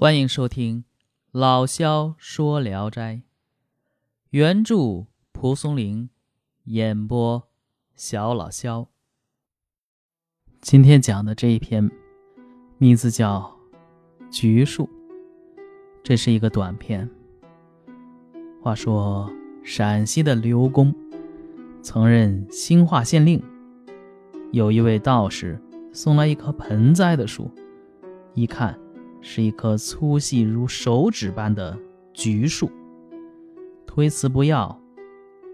欢迎收听老萧说《聊斋》，原著蒲松龄，演播小老萧。今天讲的这一篇，名字叫《橘树》，这是一个短篇。话说陕西的刘公曾任兴化县令，有一位道士送来一棵盆栽的树，一看。是一棵粗细如手指般的橘树，推辞不要。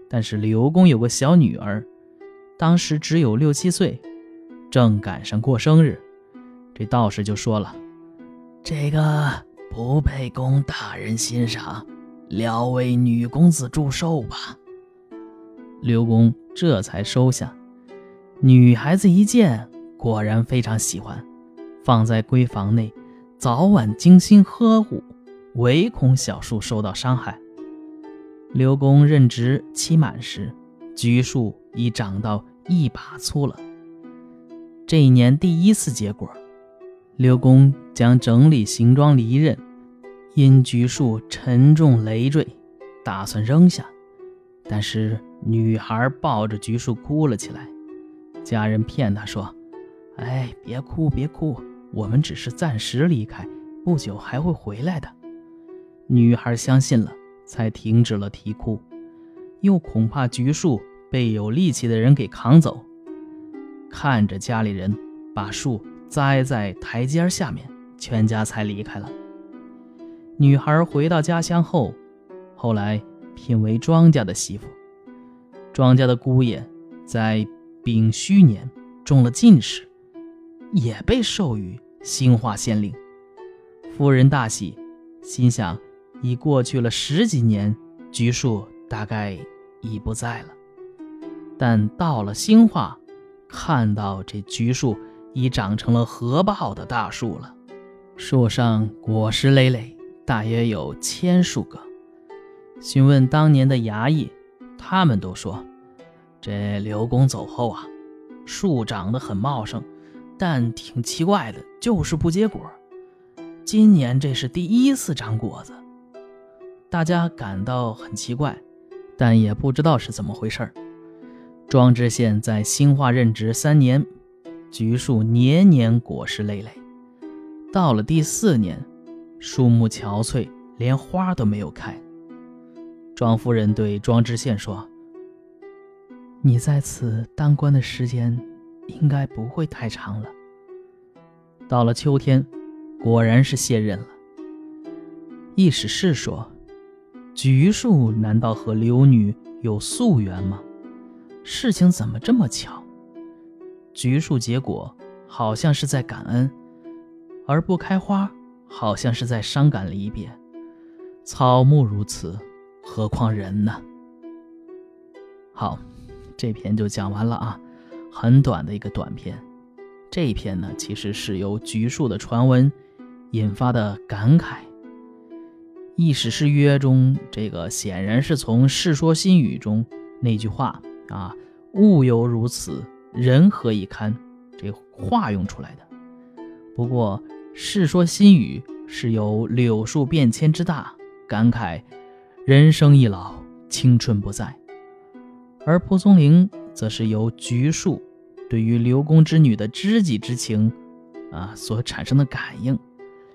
但是刘公有个小女儿，当时只有六七岁，正赶上过生日，这道士就说了：“这个不配供大人欣赏，聊为女公子祝寿吧。”刘公这才收下。女孩子一见，果然非常喜欢，放在闺房内。早晚精心呵护，唯恐小树受到伤害。刘公任职期满时，橘树已长到一把粗了。这一年第一次结果，刘公将整理行装离任，因橘树沉重累赘，打算扔下。但是女孩抱着橘树哭了起来，家人骗他说：“哎，别哭，别哭。”我们只是暂时离开，不久还会回来的。女孩相信了，才停止了啼哭，又恐怕橘树被有力气的人给扛走，看着家里人把树栽在台阶下面，全家才离开了。女孩回到家乡后，后来聘为庄家的媳妇。庄家的姑爷在丙戌年中了进士，也被授予。兴化县令，夫人大喜，心想已过去了十几年，橘树大概已不在了。但到了兴化，看到这橘树已长成了合抱的大树了，树上果实累累，大约有千数个。询问当年的衙役，他们都说，这刘公走后啊，树长得很茂盛。但挺奇怪的，就是不结果。今年这是第一次长果子，大家感到很奇怪，但也不知道是怎么回事庄知县在兴化任职三年，橘树年年果实累累。到了第四年，树木憔悴，连花都没有开。庄夫人对庄知县说：“你在此当官的时间。”应该不会太长了。到了秋天，果然是卸任了。易史是说：“橘树难道和刘女有宿缘吗？事情怎么这么巧？橘树结果好像是在感恩，而不开花好像是在伤感离别。草木如此，何况人呢？”好，这篇就讲完了啊。很短的一个短片，这一篇呢，其实是由橘树的传闻引发的感慨。意史是约中，这个显然是从《世说新语》中那句话啊“物有如此，人何以堪”这话用出来的。不过，《世说新语》是由柳树变迁之大，感慨人生易老，青春不在，而蒲松龄。则是由橘树对于刘公之女的知己之情，啊所产生的感应，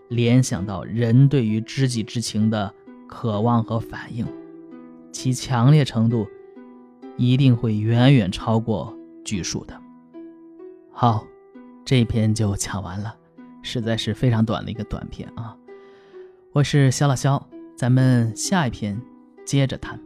联想到人对于知己之情的渴望和反应，其强烈程度一定会远远超过橘树的。好，这篇就讲完了，实在是非常短的一个短片啊。我是肖老肖，咱们下一篇接着谈。